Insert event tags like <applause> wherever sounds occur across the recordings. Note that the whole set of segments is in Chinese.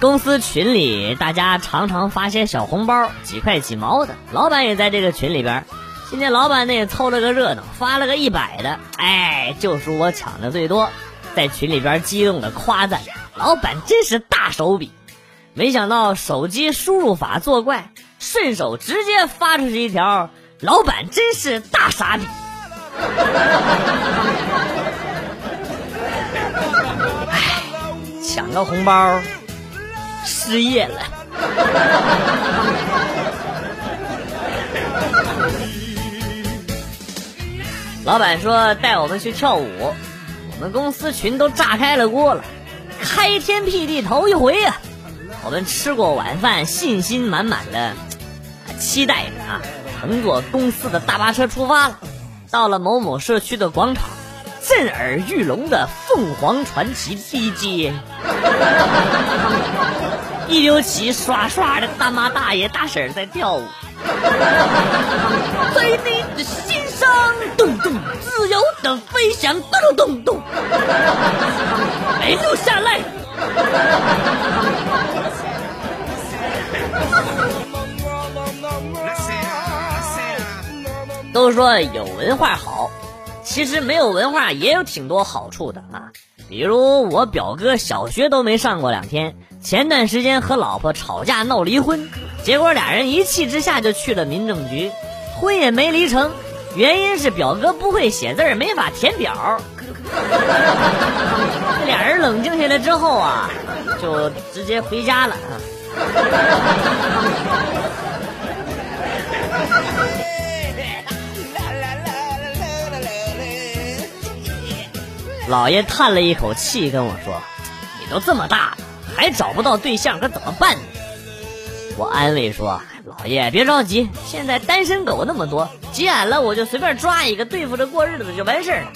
公司群里大家常常发些小红包，几块几毛的。老板也在这个群里边。今天老板呢也凑了个热闹，发了个一百的，哎，就属我抢的最多，在群里边激动的夸赞老板真是大手笔。没想到手机输入法作怪，顺手直接发出去一条：老板真是大傻逼。哎，抢个红包。失业了。<laughs> 老板说带我们去跳舞，我们公司群都炸开了锅了，开天辟地头一回呀！我们吃过晚饭，信心满满的，期待着啊，乘坐公司的大巴车出发了。到了某某社区的广场，震耳欲聋的凤凰传奇 BGM。<laughs> 一溜齐刷刷的大妈大爷大婶在跳舞，在你的心上咚咚自由的飞翔咚咚咚咚，没留下来。<laughs> 都说有文化好，其实没有文化也有挺多好处的啊，比如我表哥小学都没上过两天。前段时间和老婆吵架闹离婚，结果俩人一气之下就去了民政局，婚也没离成，原因是表哥不会写字没法填表。这 <laughs> 俩人冷静下来之后啊，就直接回家了啊。老爷叹了一口气跟我说：“你都这么大了。”还找不到对象，可怎么办呢？我安慰说：“老爷别着急，现在单身狗那么多，急眼了我就随便抓一个对付着过日子就完事儿了。”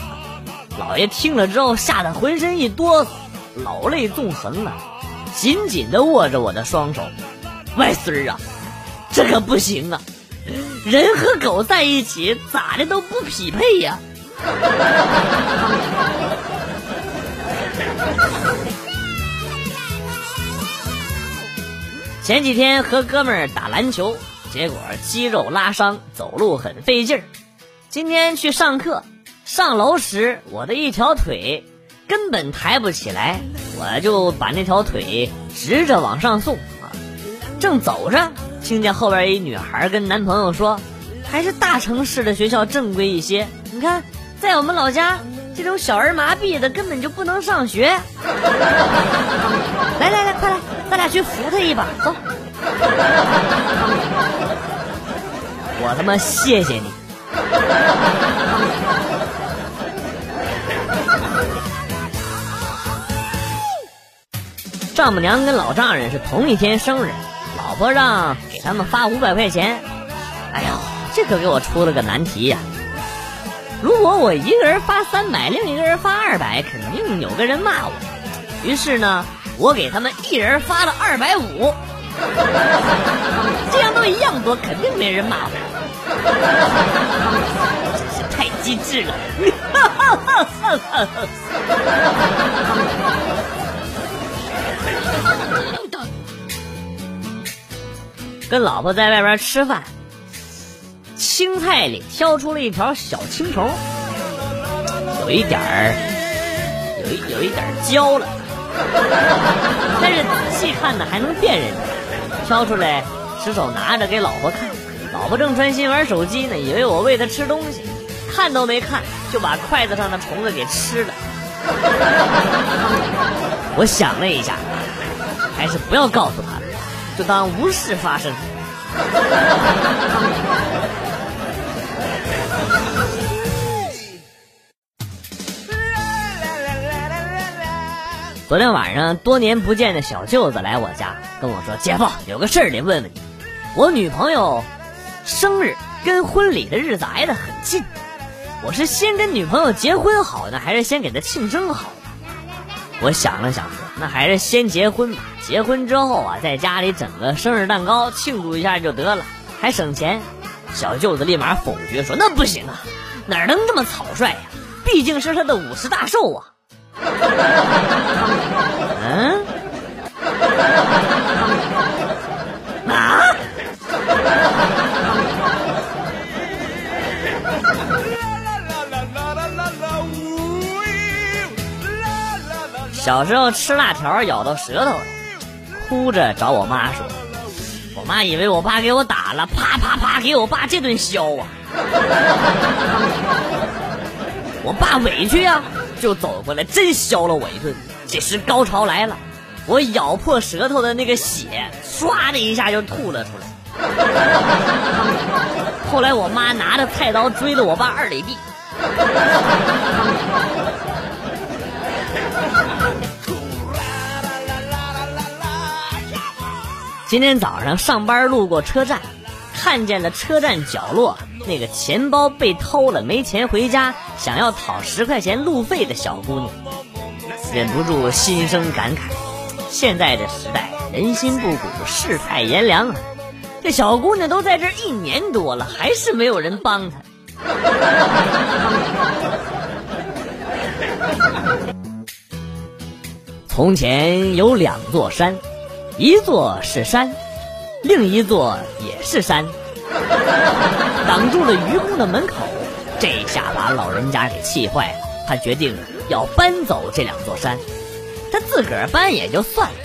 老爷听了之后吓得浑身一哆嗦，老泪纵横了，紧紧的握着我的双手：“外孙儿啊，这可不行啊，人和狗在一起咋的都不匹配呀。”前几天和哥们儿打篮球，结果肌肉拉伤，走路很费劲儿。今天去上课，上楼时我的一条腿根本抬不起来，我就把那条腿直着往上送啊。正走着，听见后边一女孩跟男朋友说：“还是大城市的学校正规一些。你看，在我们老家，这种小儿麻痹的根本就不能上学。<laughs> ”来来来，快来！咱俩去扶他一把，走！我他妈谢谢你！丈母娘跟老丈人是同一天生日，老婆让给他们发五百块钱。哎呦，这可给我出了个难题呀！如果我一个人发三百，另一个人发二百，肯定有个人骂我。于是呢。我给他们一人发了二百五，<laughs> 这样都一样多，肯定没人骂我。真 <laughs> 是太机智了！<laughs> 跟老婆在外边吃饭，青菜里挑出了一条小青虫，有一点儿，有一有一点焦了。但是仔细看呢，还能辨认。挑出来，伸手拿着给老婆看。老婆正专心玩手机呢，以为我喂她吃东西，看都没看就把筷子上的虫子给吃了。<laughs> 我想了一下，还是不要告诉她了，就当无事发生。昨天晚上，多年不见的小舅子来我家跟我说：“姐夫，有个事儿得问问你。我女朋友生日跟婚礼的日子挨得很近，我是先跟女朋友结婚好呢，还是先给她庆生好？”我想了想说：“那还是先结婚吧。结婚之后啊，在家里整个生日蛋糕庆祝一下就得了，还省钱。”小舅子立马否决说：“那不行啊，哪能这么草率呀？毕竟是他的五十大寿啊。”嗯？<laughs> 啊？小时候吃辣条咬到舌头了，哭着找我妈说，我妈以为我爸给我打了，啪啪啪给我爸这顿削啊！我爸委屈呀，就走过来真削了我一顿。这时高潮来了，我咬破舌头的那个血，唰的一下就吐了出来。后来我妈拿着菜刀追了我爸二里地。今天早上上班路过车站，看见了车站角落那个钱包被偷了、没钱回家、想要讨十块钱路费的小姑娘，忍不住心生感慨：现在这时代人心不古，世态炎凉啊！这小姑娘都在这一年多了，还是没有人帮她。从前有两座山。一座是山，另一座也是山，挡住了愚公的门口。这下把老人家给气坏了，他决定要搬走这两座山。他自个儿搬也就算了，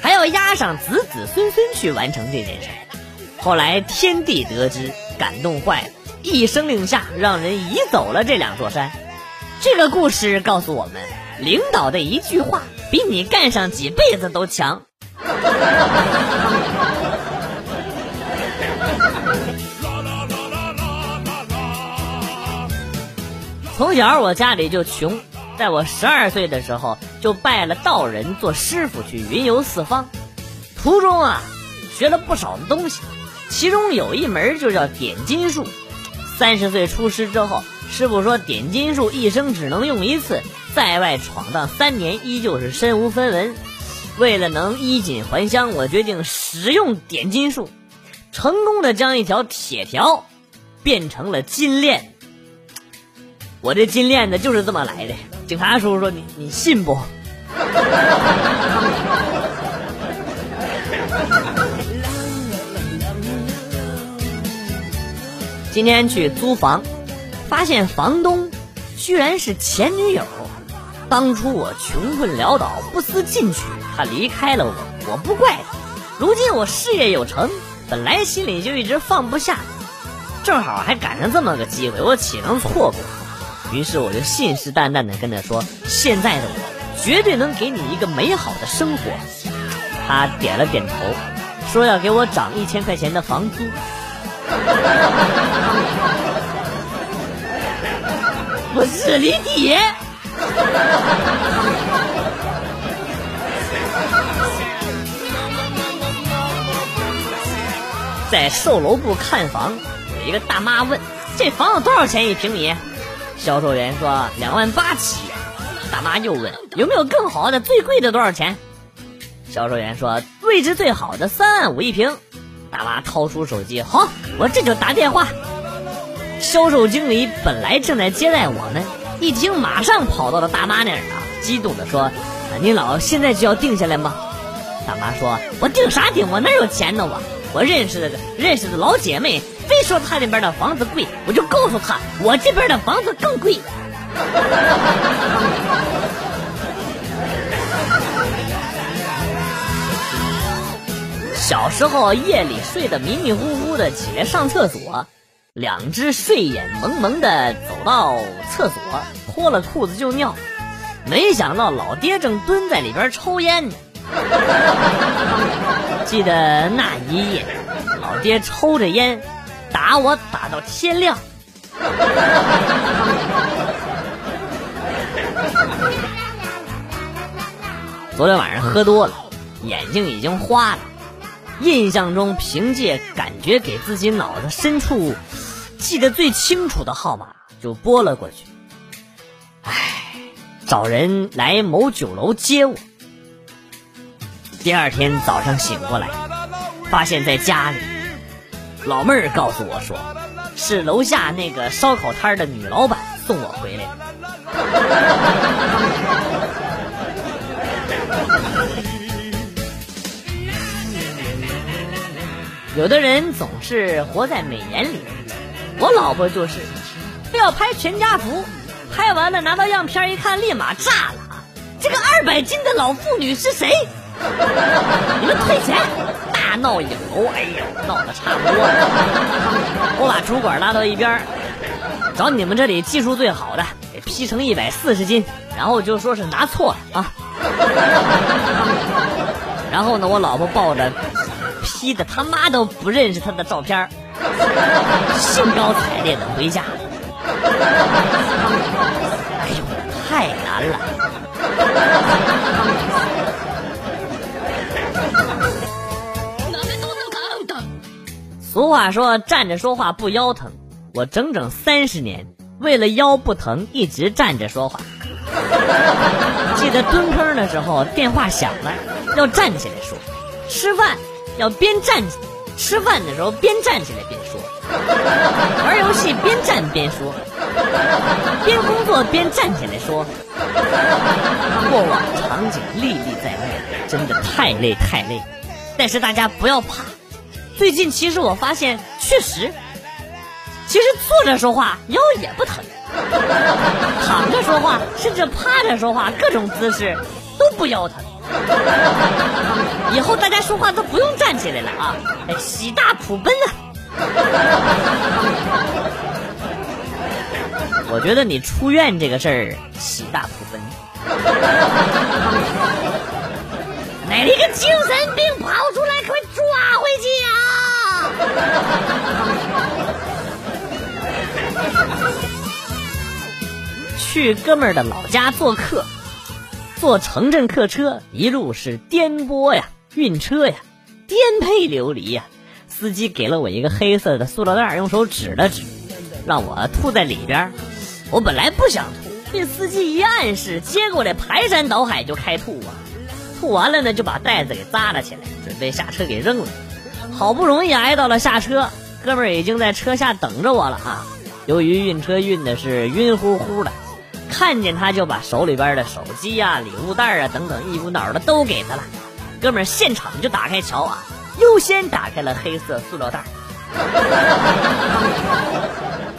还要押上子子孙孙去完成这件事。后来天帝得知，感动坏了，一声令下，让人移走了这两座山。这个故事告诉我们，领导的一句话，比你干上几辈子都强。<laughs> 从小我家里就穷，在我十二岁的时候就拜了道人做师傅去云游四方，途中啊学了不少的东西，其中有一门就叫点金术。三十岁出师之后，师傅说点金术一生只能用一次，在外闯荡三年依旧是身无分文。为了能衣锦还乡，我决定使用点金术，成功的将一条铁条变成了金链。我这金链子就是这么来的。警察叔叔，你你信不？<laughs> 今天去租房，发现房东居然是前女友。当初我穷困潦倒，不思进取。他离开了我，我不怪他。如今我事业有成，本来心里就一直放不下，正好还赶上这么个机会，我岂能错过？于是我就信誓旦旦地跟他说：“现在的我绝对能给你一个美好的生活。”他点了点头，说要给我涨一千块钱的房租。<laughs> 我是李铁。在售楼部看房，有一个大妈问：“这房子多少钱一平米？”销售员说：“两万八起。”大妈又问：“有没有更好的？最贵的多少钱？”销售员说：“位置最好的三万五一平。”大妈掏出手机：“好，我这就打电话。”销售经理本来正在接待我呢，一听马上跑到了大妈那儿啊，激动地说：“您老现在就要定下来吗？”大妈说：“我定啥定？我哪有钱呢？我。”我认识的认识的老姐妹，非说她那边的房子贵，我就告诉她，我这边的房子更贵。<laughs> 小时候夜里睡得迷迷糊糊的，起来上厕所，两只睡眼蒙蒙的走到厕所，脱了裤子就尿，没想到老爹正蹲在里边抽烟呢。记得那一夜，老爹抽着烟，打我打到天亮。昨天晚上喝多了，眼睛已经花了。印象中，凭借感觉给自己脑子深处记得最清楚的号码，就拨了过去。唉，找人来某酒楼接我。第二天早上醒过来，发现在家里，老妹儿告诉我说，是楼下那个烧烤摊的女老板送我回来的。<laughs> 有的人总是活在美颜里，我老婆就是，非要拍全家福，拍完了拿到样片一看，立马炸了。这个二百斤的老妇女是谁？<laughs> 你们退钱！大闹影楼，哎呀，闹得差不多了。我把主管拉到一边找你们这里技术最好的，给劈成一百四十斤，然后就说是拿错了啊。<laughs> 然后呢，我老婆抱着劈的他妈都不认识他的照片兴高采烈的回家。<laughs> 哎呦，太难了。俗话说站着说话不腰疼，我整整三十年为了腰不疼一直站着说话。记得蹲坑的时候电话响了，要站起来说；吃饭要边站吃饭的时候边站起来边说；玩游戏边站边说；边工作边站起来说。过往场景历历在目，真的太累太累。但是大家不要怕。最近其实我发现，确实，其实坐着说话腰也不疼，躺着说话甚至趴着说话，各种姿势都不腰疼。以后大家说话都不用站起来了啊！哎，喜大普奔啊！我觉得你出院这个事儿喜大普奔，哪一个精神病去哥们儿的老家做客，坐城镇客车，一路是颠簸呀，晕车呀，颠沛流离呀。司机给了我一个黑色的塑料袋，用手指了指，让我吐在里边。我本来不想吐，被司机一暗示，接过来排山倒海就开吐啊。吐完了呢，就把袋子给扎了起来，准备下车给扔了。好不容易挨到了下车，哥们儿已经在车下等着我了啊！由于晕车晕的是晕乎乎的，看见他就把手里边的手机呀、礼物袋啊等等一股脑的都给他了。哥们儿现场就打开瞧啊，优先打开了黑色塑料袋，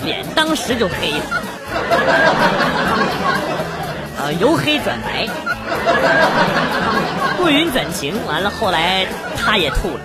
脸当时就黑了，啊，由黑转白，不云转晴，完了后来他也吐了。